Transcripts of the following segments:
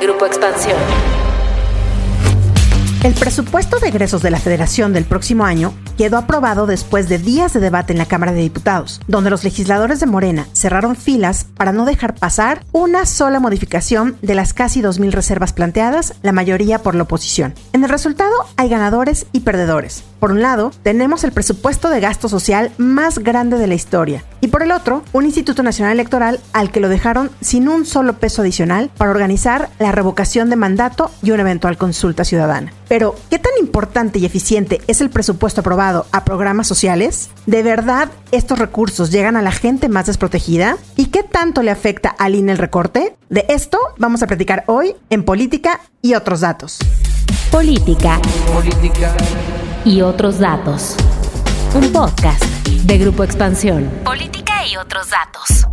Grupo Expansión. El presupuesto de egresos de la Federación del próximo año quedó aprobado después de días de debate en la Cámara de Diputados, donde los legisladores de Morena cerraron filas para no dejar pasar una sola modificación de las casi 2.000 reservas planteadas, la mayoría por la oposición. En el resultado hay ganadores y perdedores. Por un lado, tenemos el presupuesto de gasto social más grande de la historia, y por el otro, un Instituto Nacional Electoral al que lo dejaron sin un solo peso adicional para organizar la revocación de mandato y una eventual consulta ciudadana. Pero, ¿qué tan importante y eficiente es el presupuesto aprobado a programas sociales? ¿De verdad estos recursos llegan a la gente más desprotegida? ¿Y qué tanto le afecta al INE el recorte? De esto vamos a platicar hoy en Política y otros datos. Política. Política. Y otros datos. Un podcast de Grupo Expansión. Política y otros datos.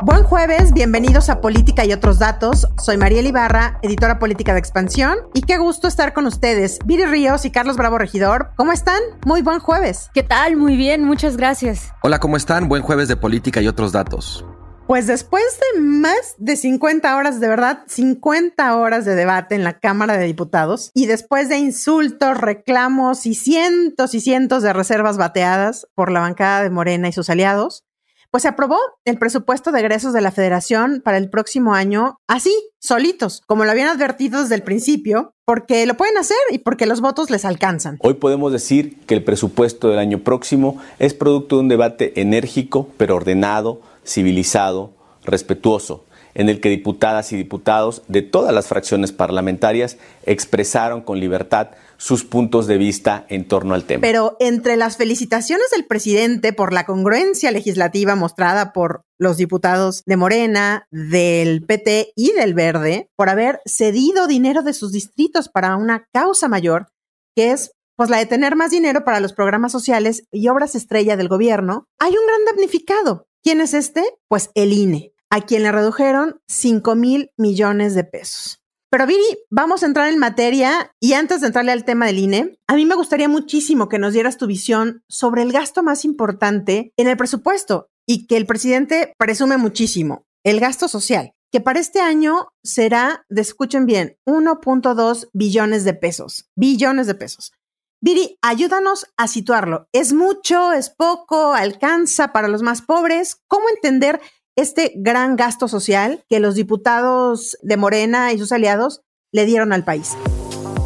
Buen jueves, bienvenidos a Política y otros datos. Soy Mariela Ibarra, editora política de Expansión, y qué gusto estar con ustedes. Viri Ríos y Carlos Bravo Regidor, ¿cómo están? Muy buen jueves. ¿Qué tal? Muy bien, muchas gracias. Hola, ¿cómo están? Buen jueves de Política y otros datos. Pues después de más de 50 horas, de verdad, 50 horas de debate en la Cámara de Diputados y después de insultos, reclamos y cientos y cientos de reservas bateadas por la bancada de Morena y sus aliados, pues se aprobó el presupuesto de egresos de la Federación para el próximo año así, solitos, como lo habían advertido desde el principio, porque lo pueden hacer y porque los votos les alcanzan. Hoy podemos decir que el presupuesto del año próximo es producto de un debate enérgico, pero ordenado, civilizado, respetuoso, en el que diputadas y diputados de todas las fracciones parlamentarias expresaron con libertad sus puntos de vista en torno al tema. Pero entre las felicitaciones del presidente por la congruencia legislativa mostrada por los diputados de Morena, del PT y del Verde, por haber cedido dinero de sus distritos para una causa mayor, que es pues la de tener más dinero para los programas sociales y obras estrella del gobierno, hay un gran damnificado. ¿Quién es este? Pues el INE, a quien le redujeron 5 mil millones de pesos. Pero Viri, vamos a entrar en materia y antes de entrarle al tema del INE, a mí me gustaría muchísimo que nos dieras tu visión sobre el gasto más importante en el presupuesto y que el presidente presume muchísimo, el gasto social, que para este año será, de, escuchen bien, 1.2 billones de pesos, billones de pesos. Viri, ayúdanos a situarlo. ¿Es mucho? ¿Es poco? ¿Alcanza para los más pobres? ¿Cómo entender este gran gasto social que los diputados de Morena y sus aliados le dieron al país.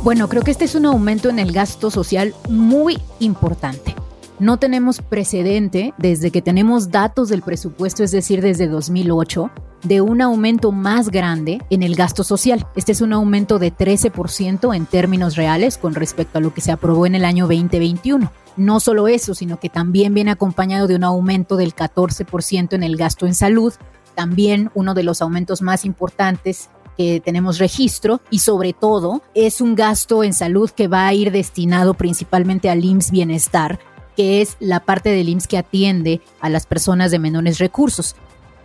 Bueno, creo que este es un aumento en el gasto social muy importante. No tenemos precedente desde que tenemos datos del presupuesto, es decir, desde 2008, de un aumento más grande en el gasto social. Este es un aumento de 13% en términos reales con respecto a lo que se aprobó en el año 2021. No solo eso, sino que también viene acompañado de un aumento del 14% en el gasto en salud, también uno de los aumentos más importantes que tenemos registro y sobre todo es un gasto en salud que va a ir destinado principalmente al IMSS Bienestar, que es la parte del IMSS que atiende a las personas de menores recursos.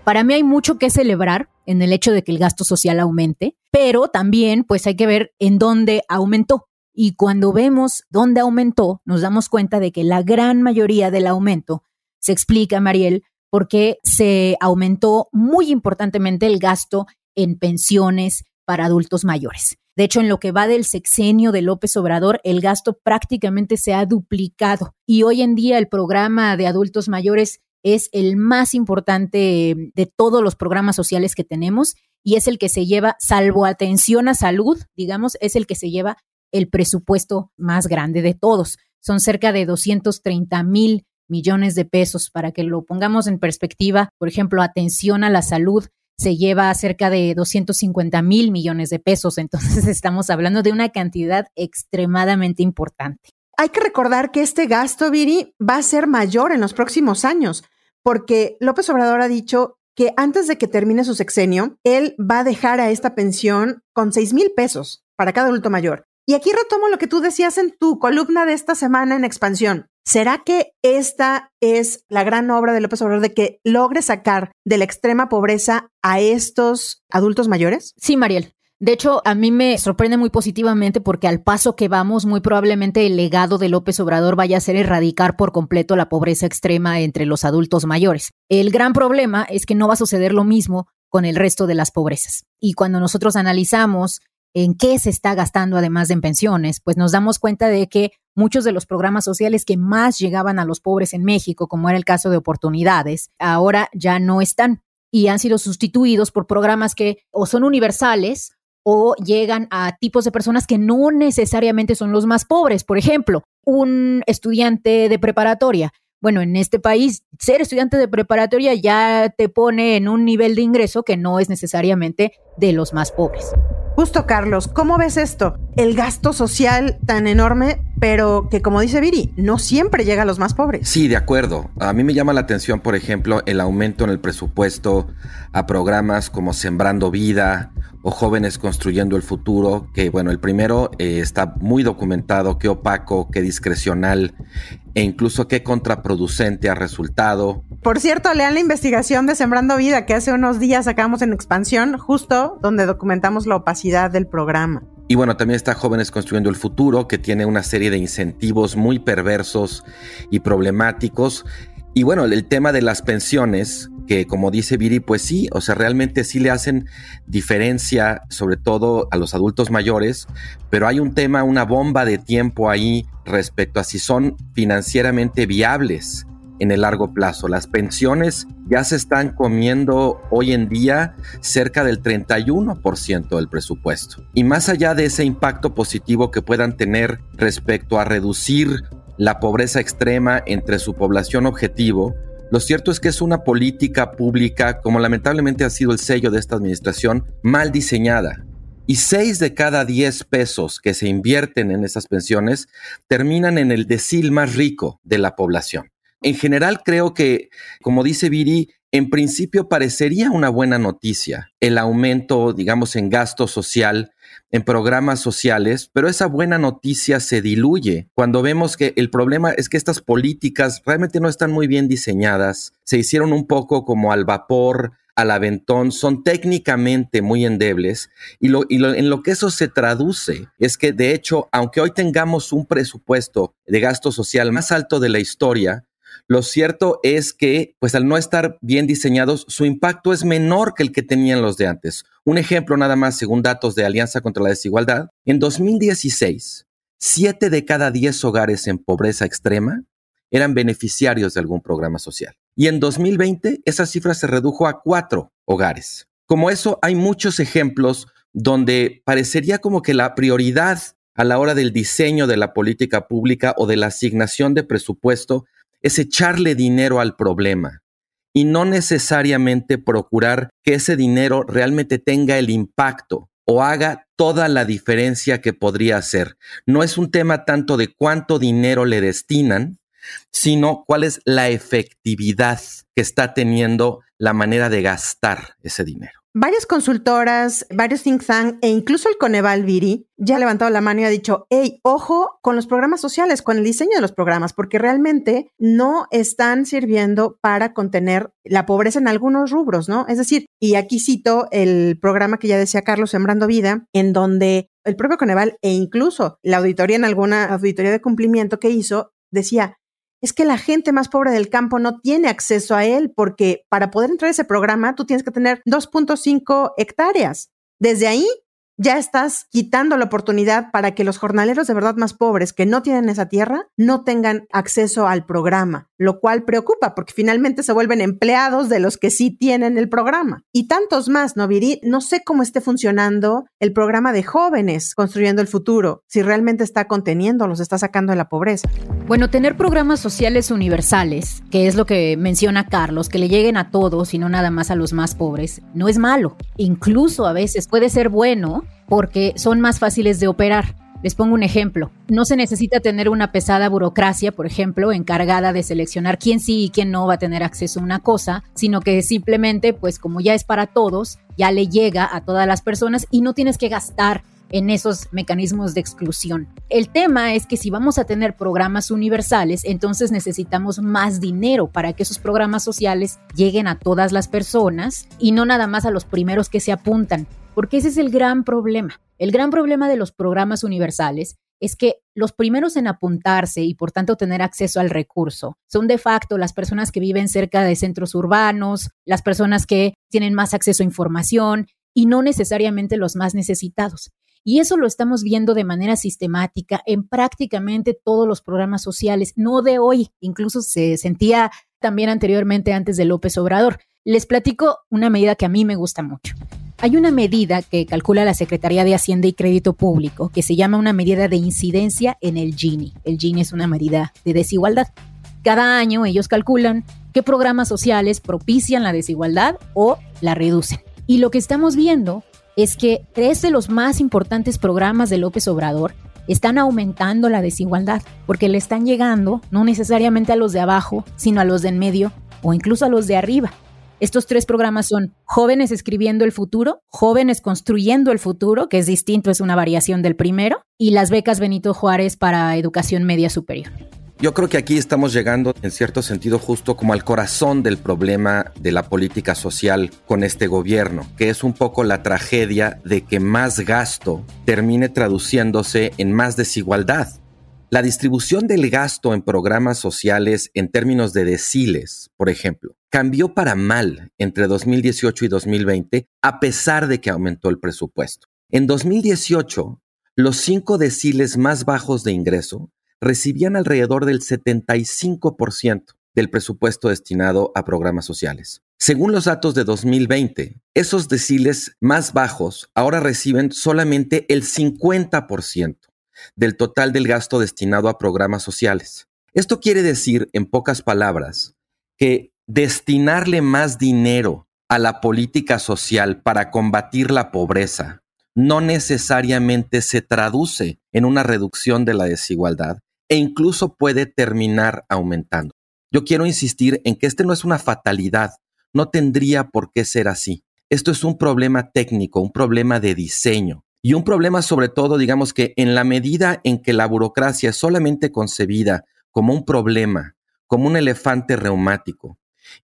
Para mí hay mucho que celebrar en el hecho de que el gasto social aumente, pero también pues hay que ver en dónde aumentó. Y cuando vemos dónde aumentó, nos damos cuenta de que la gran mayoría del aumento se explica, Mariel, porque se aumentó muy importantemente el gasto en pensiones para adultos mayores. De hecho, en lo que va del sexenio de López Obrador, el gasto prácticamente se ha duplicado y hoy en día el programa de adultos mayores es el más importante de todos los programas sociales que tenemos y es el que se lleva, salvo atención a salud, digamos, es el que se lleva el presupuesto más grande de todos. Son cerca de 230 mil millones de pesos. Para que lo pongamos en perspectiva, por ejemplo, atención a la salud se lleva cerca de 250 mil millones de pesos. Entonces estamos hablando de una cantidad extremadamente importante. Hay que recordar que este gasto, Viri, va a ser mayor en los próximos años, porque López Obrador ha dicho que antes de que termine su sexenio, él va a dejar a esta pensión con 6 mil pesos para cada adulto mayor. Y aquí retomo lo que tú decías en tu columna de esta semana en expansión. ¿Será que esta es la gran obra de López Obrador de que logre sacar de la extrema pobreza a estos adultos mayores? Sí, Mariel. De hecho, a mí me sorprende muy positivamente porque al paso que vamos, muy probablemente el legado de López Obrador vaya a ser erradicar por completo la pobreza extrema entre los adultos mayores. El gran problema es que no va a suceder lo mismo con el resto de las pobrezas. Y cuando nosotros analizamos en qué se está gastando además de en pensiones, pues nos damos cuenta de que muchos de los programas sociales que más llegaban a los pobres en México, como era el caso de oportunidades, ahora ya no están y han sido sustituidos por programas que o son universales o llegan a tipos de personas que no necesariamente son los más pobres. Por ejemplo, un estudiante de preparatoria. Bueno, en este país, ser estudiante de preparatoria ya te pone en un nivel de ingreso que no es necesariamente de los más pobres. Justo, Carlos, ¿cómo ves esto? El gasto social tan enorme, pero que como dice Viri, no siempre llega a los más pobres. Sí, de acuerdo. A mí me llama la atención, por ejemplo, el aumento en el presupuesto a programas como Sembrando Vida o Jóvenes Construyendo el Futuro, que bueno, el primero eh, está muy documentado, qué opaco, qué discrecional e incluso qué contraproducente ha resultado. Por cierto, lean la investigación de Sembrando Vida que hace unos días sacamos en expansión, justo donde documentamos la opacidad del programa. Y bueno, también está Jóvenes Construyendo el Futuro, que tiene una serie de incentivos muy perversos y problemáticos. Y bueno, el tema de las pensiones, que como dice Viri, pues sí, o sea, realmente sí le hacen diferencia, sobre todo a los adultos mayores, pero hay un tema, una bomba de tiempo ahí respecto a si son financieramente viables en el largo plazo. Las pensiones ya se están comiendo hoy en día cerca del 31% del presupuesto. Y más allá de ese impacto positivo que puedan tener respecto a reducir la pobreza extrema entre su población objetivo, lo cierto es que es una política pública, como lamentablemente ha sido el sello de esta administración, mal diseñada. Y seis de cada diez pesos que se invierten en esas pensiones terminan en el decil más rico de la población. En general creo que, como dice Viri, en principio parecería una buena noticia el aumento, digamos, en gasto social en programas sociales, pero esa buena noticia se diluye. Cuando vemos que el problema es que estas políticas realmente no están muy bien diseñadas, se hicieron un poco como al vapor, al aventón, son técnicamente muy endebles y, lo, y en lo que eso se traduce es que de hecho, aunque hoy tengamos un presupuesto de gasto social más alto de la historia, lo cierto es que, pues al no estar bien diseñados, su impacto es menor que el que tenían los de antes. Un ejemplo nada más, según datos de Alianza contra la Desigualdad, en 2016, siete de cada diez hogares en pobreza extrema eran beneficiarios de algún programa social. Y en 2020, esa cifra se redujo a cuatro hogares. Como eso, hay muchos ejemplos donde parecería como que la prioridad a la hora del diseño de la política pública o de la asignación de presupuesto es echarle dinero al problema y no necesariamente procurar que ese dinero realmente tenga el impacto o haga toda la diferencia que podría hacer. No es un tema tanto de cuánto dinero le destinan, sino cuál es la efectividad que está teniendo la manera de gastar ese dinero. Varias consultoras, varios think tanks e incluso el Coneval Viri ya ha levantado la mano y ha dicho, hey, ojo con los programas sociales, con el diseño de los programas, porque realmente no están sirviendo para contener la pobreza en algunos rubros, ¿no? Es decir, y aquí cito el programa que ya decía Carlos, Sembrando Vida, en donde el propio Coneval e incluso la auditoría en alguna auditoría de cumplimiento que hizo decía, es que la gente más pobre del campo no tiene acceso a él porque para poder entrar a ese programa tú tienes que tener 2.5 hectáreas. Desde ahí ya estás quitando la oportunidad para que los jornaleros de verdad más pobres que no tienen esa tierra no tengan acceso al programa, lo cual preocupa porque finalmente se vuelven empleados de los que sí tienen el programa. Y tantos más, ¿no, Viri? No sé cómo esté funcionando el programa de jóvenes construyendo el futuro, si realmente está conteniendo, los está sacando de la pobreza. Bueno, tener programas sociales universales, que es lo que menciona Carlos, que le lleguen a todos y no nada más a los más pobres, no es malo. Incluso a veces puede ser bueno porque son más fáciles de operar. Les pongo un ejemplo. No se necesita tener una pesada burocracia, por ejemplo, encargada de seleccionar quién sí y quién no va a tener acceso a una cosa, sino que simplemente, pues como ya es para todos, ya le llega a todas las personas y no tienes que gastar en esos mecanismos de exclusión. El tema es que si vamos a tener programas universales, entonces necesitamos más dinero para que esos programas sociales lleguen a todas las personas y no nada más a los primeros que se apuntan porque ese es el gran problema. El gran problema de los programas universales es que los primeros en apuntarse y por tanto tener acceso al recurso son de facto las personas que viven cerca de centros urbanos, las personas que tienen más acceso a información y no necesariamente los más necesitados. Y eso lo estamos viendo de manera sistemática en prácticamente todos los programas sociales, no de hoy, incluso se sentía también anteriormente antes de López Obrador. Les platico una medida que a mí me gusta mucho. Hay una medida que calcula la Secretaría de Hacienda y Crédito Público que se llama una medida de incidencia en el Gini. El Gini es una medida de desigualdad. Cada año ellos calculan qué programas sociales propician la desigualdad o la reducen. Y lo que estamos viendo es que tres de los más importantes programas de López Obrador están aumentando la desigualdad porque le están llegando no necesariamente a los de abajo, sino a los de en medio o incluso a los de arriba. Estos tres programas son Jóvenes Escribiendo el Futuro, Jóvenes Construyendo el Futuro, que es distinto, es una variación del primero, y las becas Benito Juárez para Educación Media Superior. Yo creo que aquí estamos llegando en cierto sentido justo como al corazón del problema de la política social con este gobierno, que es un poco la tragedia de que más gasto termine traduciéndose en más desigualdad. La distribución del gasto en programas sociales en términos de deciles, por ejemplo, cambió para mal entre 2018 y 2020, a pesar de que aumentó el presupuesto. En 2018, los cinco deciles más bajos de ingreso recibían alrededor del 75% del presupuesto destinado a programas sociales. Según los datos de 2020, esos deciles más bajos ahora reciben solamente el 50% del total del gasto destinado a programas sociales. Esto quiere decir, en pocas palabras, que destinarle más dinero a la política social para combatir la pobreza no necesariamente se traduce en una reducción de la desigualdad e incluso puede terminar aumentando. Yo quiero insistir en que este no es una fatalidad, no tendría por qué ser así. Esto es un problema técnico, un problema de diseño y un problema sobre todo, digamos que en la medida en que la burocracia es solamente concebida como un problema, como un elefante reumático,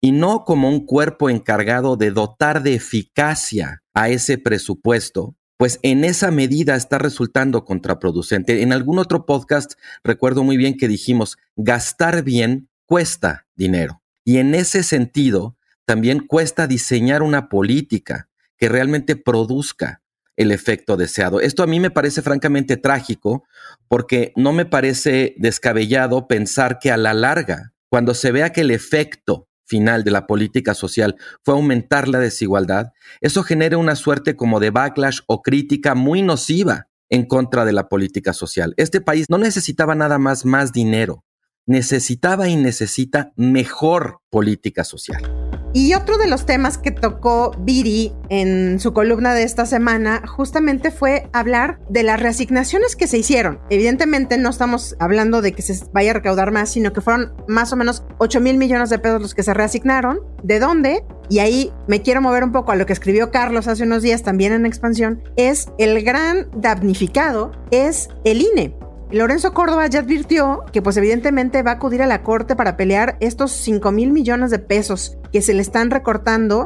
y no como un cuerpo encargado de dotar de eficacia a ese presupuesto, pues en esa medida está resultando contraproducente. En algún otro podcast recuerdo muy bien que dijimos, gastar bien cuesta dinero. Y en ese sentido, también cuesta diseñar una política que realmente produzca el efecto deseado. Esto a mí me parece francamente trágico porque no me parece descabellado pensar que a la larga, cuando se vea que el efecto final de la política social fue aumentar la desigualdad, eso genera una suerte como de backlash o crítica muy nociva en contra de la política social. Este país no necesitaba nada más más dinero, necesitaba y necesita mejor política social. Y otro de los temas que tocó Viri en su columna de esta semana justamente fue hablar de las reasignaciones que se hicieron. Evidentemente no estamos hablando de que se vaya a recaudar más, sino que fueron más o menos 8 mil millones de pesos los que se reasignaron. ¿De dónde? Y ahí me quiero mover un poco a lo que escribió Carlos hace unos días también en expansión. Es el gran damnificado, es el INE. Lorenzo Córdoba ya advirtió que pues evidentemente va a acudir a la corte para pelear estos 5 mil millones de pesos que se le están recortando.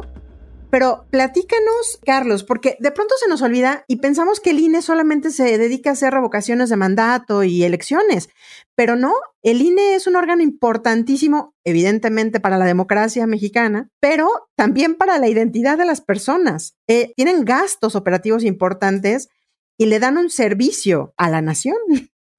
Pero platícanos, Carlos, porque de pronto se nos olvida y pensamos que el INE solamente se dedica a hacer revocaciones de mandato y elecciones, pero no, el INE es un órgano importantísimo, evidentemente, para la democracia mexicana, pero también para la identidad de las personas. Eh, tienen gastos operativos importantes y le dan un servicio a la nación.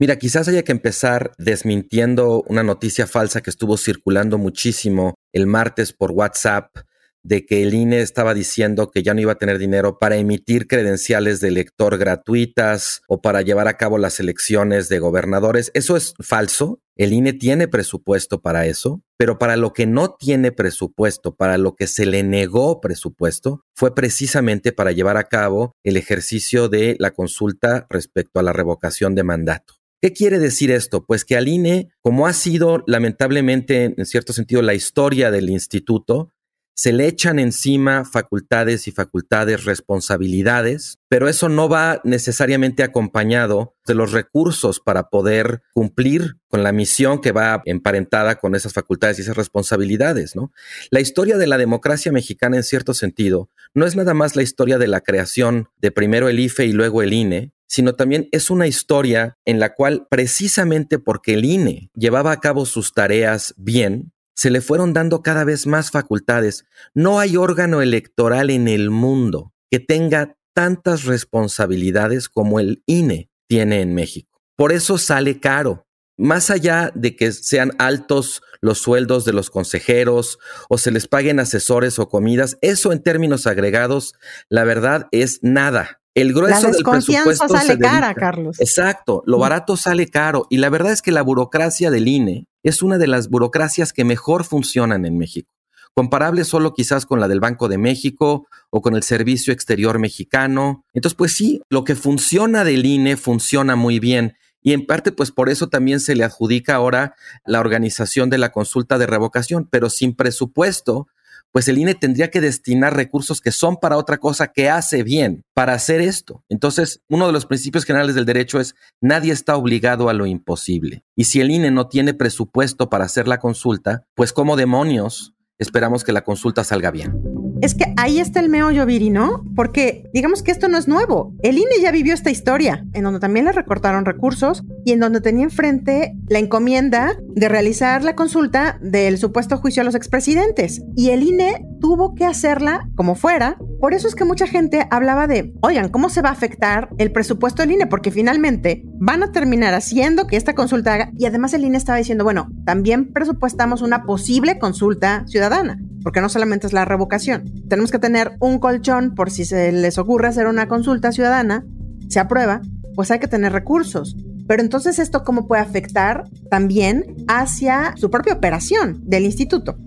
Mira, quizás haya que empezar desmintiendo una noticia falsa que estuvo circulando muchísimo el martes por WhatsApp de que el INE estaba diciendo que ya no iba a tener dinero para emitir credenciales de elector gratuitas o para llevar a cabo las elecciones de gobernadores. Eso es falso. El INE tiene presupuesto para eso, pero para lo que no tiene presupuesto, para lo que se le negó presupuesto, fue precisamente para llevar a cabo el ejercicio de la consulta respecto a la revocación de mandato. ¿Qué quiere decir esto? Pues que al INE, como ha sido lamentablemente en cierto sentido la historia del instituto, se le echan encima facultades y facultades, responsabilidades, pero eso no va necesariamente acompañado de los recursos para poder cumplir con la misión que va emparentada con esas facultades y esas responsabilidades, ¿no? La historia de la democracia mexicana en cierto sentido no es nada más la historia de la creación de primero el IFE y luego el INE, sino también es una historia en la cual precisamente porque el INE llevaba a cabo sus tareas bien, se le fueron dando cada vez más facultades. No hay órgano electoral en el mundo que tenga tantas responsabilidades como el INE tiene en México. Por eso sale caro. Más allá de que sean altos los sueldos de los consejeros o se les paguen asesores o comidas, eso en términos agregados, la verdad es nada. El grueso del presupuesto sale cara, Carlos. Exacto, lo barato sale caro y la verdad es que la burocracia del INE es una de las burocracias que mejor funcionan en México comparable solo quizás con la del Banco de México o con el Servicio Exterior Mexicano. Entonces, pues sí, lo que funciona del INE funciona muy bien. Y en parte, pues por eso también se le adjudica ahora la organización de la consulta de revocación, pero sin presupuesto, pues el INE tendría que destinar recursos que son para otra cosa que hace bien para hacer esto. Entonces, uno de los principios generales del derecho es nadie está obligado a lo imposible. Y si el INE no tiene presupuesto para hacer la consulta, pues como demonios esperamos que la consulta salga bien. Es que ahí está el meollo, Viri, ¿no? Porque digamos que esto no es nuevo. El INE ya vivió esta historia, en donde también le recortaron recursos y en donde tenía enfrente la encomienda de realizar la consulta del supuesto juicio a los expresidentes. Y el INE tuvo que hacerla como fuera. Por eso es que mucha gente hablaba de, oigan, ¿cómo se va a afectar el presupuesto del INE? Porque finalmente van a terminar haciendo que esta consulta haga. Y además el INE estaba diciendo, bueno, también presupuestamos una posible consulta ciudadana porque no solamente es la revocación. Tenemos que tener un colchón por si se les ocurre hacer una consulta ciudadana, se aprueba, pues hay que tener recursos. Pero entonces esto cómo puede afectar también hacia su propia operación del instituto.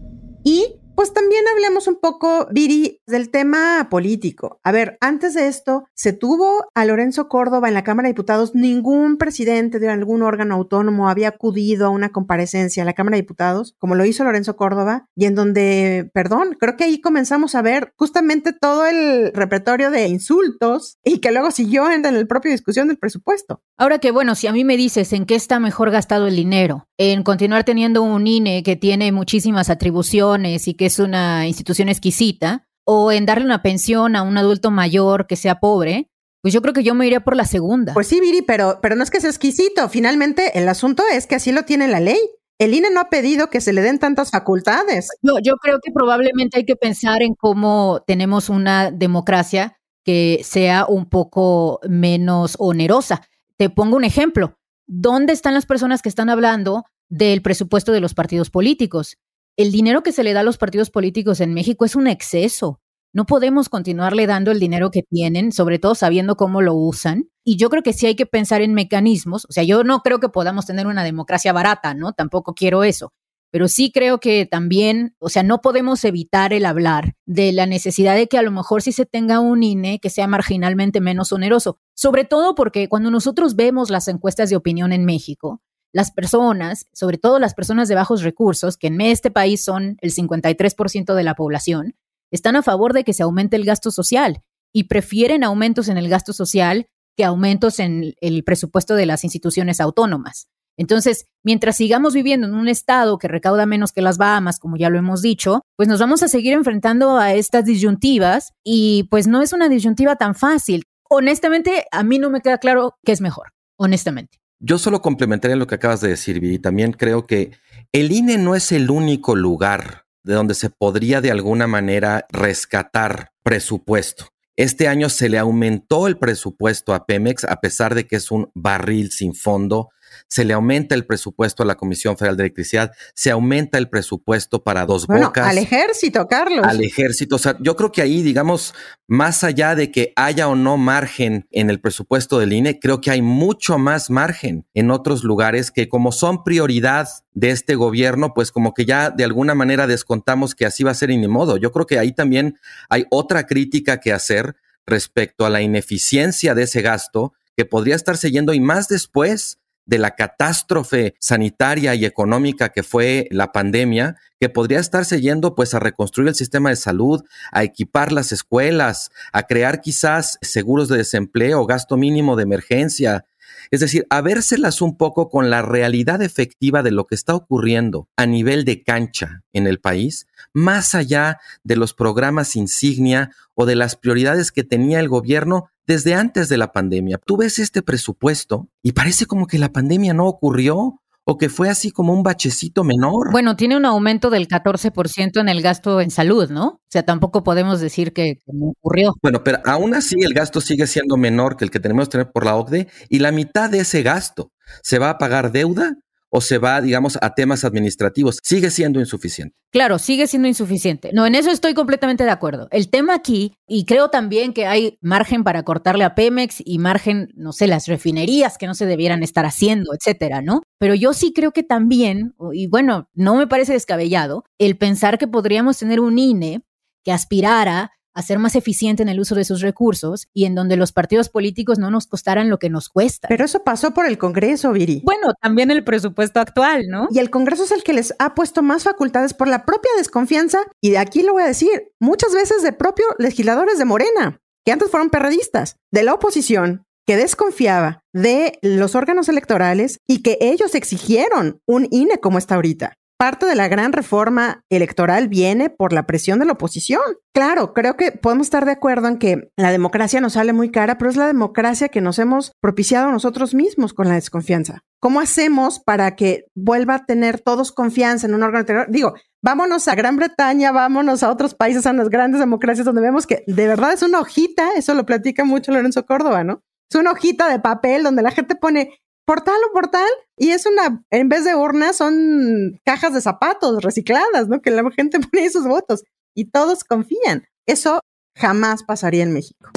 Y pues también hablemos un poco, Viri, del tema político. A ver, antes de esto, se tuvo a Lorenzo Córdoba en la Cámara de Diputados. Ningún presidente de algún órgano autónomo había acudido a una comparecencia a la Cámara de Diputados, como lo hizo Lorenzo Córdoba, y en donde, perdón, creo que ahí comenzamos a ver justamente todo el repertorio de insultos y que luego siguió en, el propio discusión del presupuesto. Ahora que, bueno, si a mí me dices en qué está mejor gastado el dinero, en continuar teniendo un INE que tiene muchísimas atribuciones y que es una institución exquisita, o en darle una pensión a un adulto mayor que sea pobre, pues yo creo que yo me iría por la segunda. Pues sí, Viri, pero, pero no es que sea exquisito. Finalmente, el asunto es que así lo tiene la ley. El INE no ha pedido que se le den tantas facultades. No, yo creo que probablemente hay que pensar en cómo tenemos una democracia que sea un poco menos onerosa. Te pongo un ejemplo. ¿Dónde están las personas que están hablando del presupuesto de los partidos políticos? El dinero que se le da a los partidos políticos en México es un exceso. No podemos continuarle dando el dinero que tienen, sobre todo sabiendo cómo lo usan. Y yo creo que sí hay que pensar en mecanismos. O sea, yo no creo que podamos tener una democracia barata, ¿no? Tampoco quiero eso. Pero sí creo que también, o sea, no podemos evitar el hablar de la necesidad de que a lo mejor sí se tenga un INE que sea marginalmente menos oneroso. Sobre todo porque cuando nosotros vemos las encuestas de opinión en México, las personas, sobre todo las personas de bajos recursos, que en este país son el 53% de la población, están a favor de que se aumente el gasto social y prefieren aumentos en el gasto social que aumentos en el presupuesto de las instituciones autónomas. Entonces, mientras sigamos viviendo en un estado que recauda menos que las Bahamas, como ya lo hemos dicho, pues nos vamos a seguir enfrentando a estas disyuntivas y pues no es una disyuntiva tan fácil. Honestamente, a mí no me queda claro qué es mejor, honestamente. Yo solo complementaría lo que acabas de decir, y también creo que el INE no es el único lugar de donde se podría de alguna manera rescatar presupuesto. Este año se le aumentó el presupuesto a Pemex a pesar de que es un barril sin fondo se le aumenta el presupuesto a la Comisión Federal de Electricidad, se aumenta el presupuesto para dos bueno, bocas. Al ejército, Carlos. Al ejército. O sea, yo creo que ahí, digamos, más allá de que haya o no margen en el presupuesto del INE, creo que hay mucho más margen en otros lugares que como son prioridad de este gobierno, pues como que ya de alguna manera descontamos que así va a ser y ni modo. Yo creo que ahí también hay otra crítica que hacer respecto a la ineficiencia de ese gasto que podría estarse yendo y más después de la catástrofe sanitaria y económica que fue la pandemia, que podría estarse yendo pues a reconstruir el sistema de salud, a equipar las escuelas, a crear quizás seguros de desempleo, gasto mínimo de emergencia. Es decir, a vérselas un poco con la realidad efectiva de lo que está ocurriendo a nivel de cancha en el país, más allá de los programas insignia o de las prioridades que tenía el gobierno desde antes de la pandemia. Tú ves este presupuesto y parece como que la pandemia no ocurrió o que fue así como un bachecito menor. Bueno, tiene un aumento del 14% en el gasto en salud, ¿no? O sea, tampoco podemos decir que, no ocurrió. Bueno, pero aún así el gasto sigue siendo menor que el que tenemos que tener por la OCDE y la mitad de ese gasto se va a pagar deuda o se va, digamos, a temas administrativos. Sigue siendo insuficiente. Claro, sigue siendo insuficiente. No, en eso estoy completamente de acuerdo. El tema aquí, y creo también que hay margen para cortarle a Pemex y margen, no sé, las refinerías que no se debieran estar haciendo, etcétera, ¿no? Pero yo sí creo que también, y bueno, no me parece descabellado, el pensar que podríamos tener un INE que aspirara a ser más eficiente en el uso de sus recursos y en donde los partidos políticos no nos costaran lo que nos cuesta. Pero eso pasó por el Congreso, Viri. Bueno, también el presupuesto actual, ¿no? Y el Congreso es el que les ha puesto más facultades por la propia desconfianza, y de aquí lo voy a decir, muchas veces de propios legisladores de Morena, que antes fueron perredistas, de la oposición, que desconfiaba de los órganos electorales y que ellos exigieron un INE como está ahorita parte de la gran reforma electoral viene por la presión de la oposición. Claro, creo que podemos estar de acuerdo en que la democracia nos sale muy cara, pero es la democracia que nos hemos propiciado nosotros mismos con la desconfianza. ¿Cómo hacemos para que vuelva a tener todos confianza en un órgano electoral? Digo, vámonos a Gran Bretaña, vámonos a otros países, a las grandes democracias donde vemos que de verdad es una hojita, eso lo platica mucho Lorenzo Córdoba, ¿no? Es una hojita de papel donde la gente pone portal o portal y es una, en vez de urnas son cajas de zapatos recicladas, ¿no? Que la gente pone sus votos y todos confían. Eso jamás pasaría en México.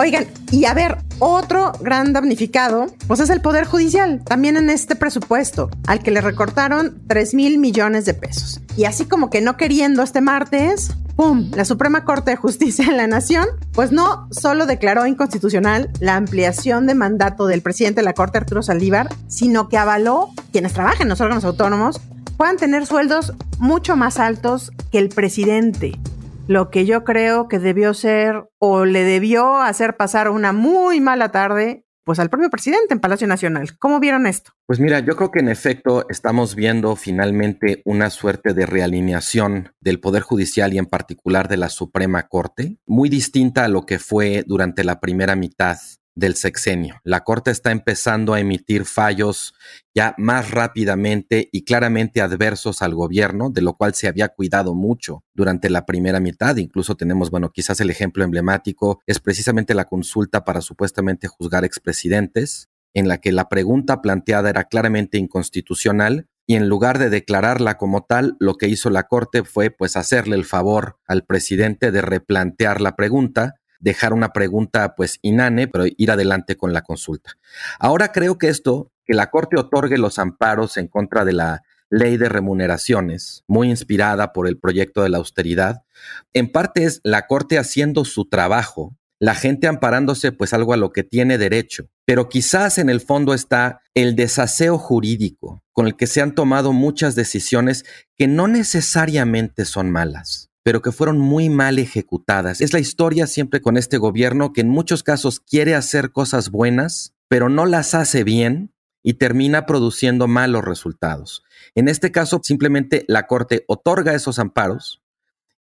Oigan, y a ver, otro gran damnificado, pues es el Poder Judicial, también en este presupuesto, al que le recortaron 3 mil millones de pesos. Y así como que no queriendo este martes, ¡pum! La Suprema Corte de Justicia de la Nación, pues no solo declaró inconstitucional la ampliación de mandato del presidente de la Corte, Arturo Saldívar, sino que avaló quienes trabajan en los órganos autónomos puedan tener sueldos mucho más altos que el presidente lo que yo creo que debió ser o le debió hacer pasar una muy mala tarde pues al propio presidente en Palacio Nacional. ¿Cómo vieron esto? Pues mira, yo creo que en efecto estamos viendo finalmente una suerte de realineación del Poder Judicial y en particular de la Suprema Corte, muy distinta a lo que fue durante la primera mitad del sexenio. La Corte está empezando a emitir fallos ya más rápidamente y claramente adversos al gobierno, de lo cual se había cuidado mucho durante la primera mitad. Incluso tenemos, bueno, quizás el ejemplo emblemático es precisamente la consulta para supuestamente juzgar expresidentes, en la que la pregunta planteada era claramente inconstitucional y en lugar de declararla como tal, lo que hizo la Corte fue pues hacerle el favor al presidente de replantear la pregunta dejar una pregunta pues inane, pero ir adelante con la consulta. Ahora creo que esto, que la Corte otorgue los amparos en contra de la ley de remuneraciones, muy inspirada por el proyecto de la austeridad, en parte es la Corte haciendo su trabajo, la gente amparándose pues algo a lo que tiene derecho, pero quizás en el fondo está el desaseo jurídico con el que se han tomado muchas decisiones que no necesariamente son malas pero que fueron muy mal ejecutadas. Es la historia siempre con este gobierno que en muchos casos quiere hacer cosas buenas, pero no las hace bien y termina produciendo malos resultados. En este caso, simplemente la Corte otorga esos amparos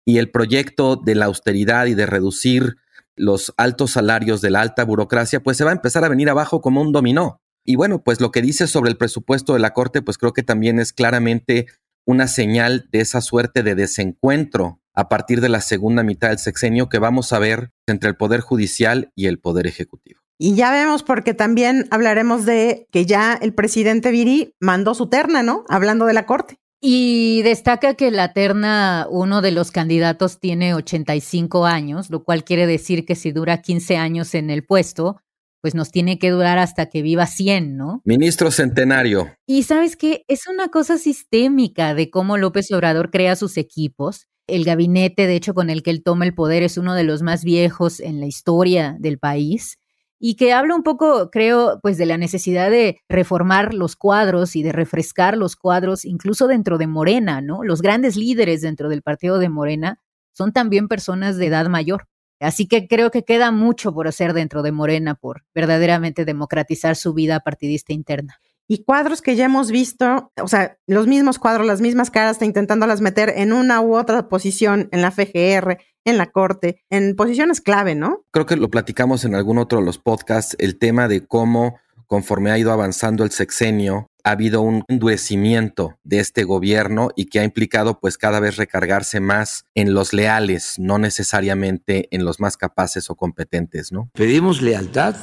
y el proyecto de la austeridad y de reducir los altos salarios de la alta burocracia, pues se va a empezar a venir abajo como un dominó. Y bueno, pues lo que dice sobre el presupuesto de la Corte, pues creo que también es claramente una señal de esa suerte de desencuentro a partir de la segunda mitad del sexenio que vamos a ver entre el Poder Judicial y el Poder Ejecutivo. Y ya vemos porque también hablaremos de que ya el presidente Viri mandó su terna, ¿no? Hablando de la Corte. Y destaca que la terna, uno de los candidatos tiene 85 años, lo cual quiere decir que si dura 15 años en el puesto, pues nos tiene que durar hasta que viva 100, ¿no? Ministro centenario. Y sabes qué, es una cosa sistémica de cómo López Obrador crea sus equipos el gabinete, de hecho, con el que él toma el poder es uno de los más viejos en la historia del país y que habla un poco, creo, pues de la necesidad de reformar los cuadros y de refrescar los cuadros, incluso dentro de Morena, ¿no? Los grandes líderes dentro del partido de Morena son también personas de edad mayor. Así que creo que queda mucho por hacer dentro de Morena por verdaderamente democratizar su vida partidista interna y cuadros que ya hemos visto, o sea, los mismos cuadros, las mismas caras, intentándolas meter en una u otra posición en la FGR, en la corte, en posiciones clave, ¿no? Creo que lo platicamos en algún otro de los podcasts, el tema de cómo conforme ha ido avanzando el sexenio, ha habido un endurecimiento de este gobierno y que ha implicado pues cada vez recargarse más en los leales, no necesariamente en los más capaces o competentes, ¿no? Pedimos lealtad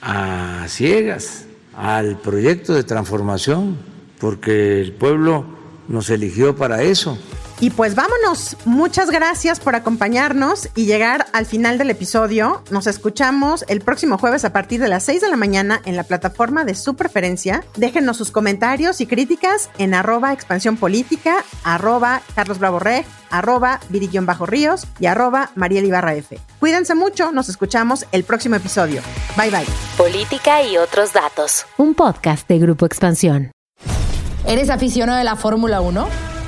a ciegas al proyecto de transformación, porque el pueblo nos eligió para eso. Y pues vámonos. Muchas gracias por acompañarnos y llegar al final del episodio. Nos escuchamos el próximo jueves a partir de las 6 de la mañana en la plataforma de su preferencia. Déjenos sus comentarios y críticas en arroba expansión política, arroba Carlos Bravo Reg, arroba Bajo Ríos y arroba Mariel Ibarra F. Cuídense mucho, nos escuchamos el próximo episodio. Bye bye. Política y otros datos. Un podcast de Grupo Expansión. ¿Eres aficionado de la Fórmula 1?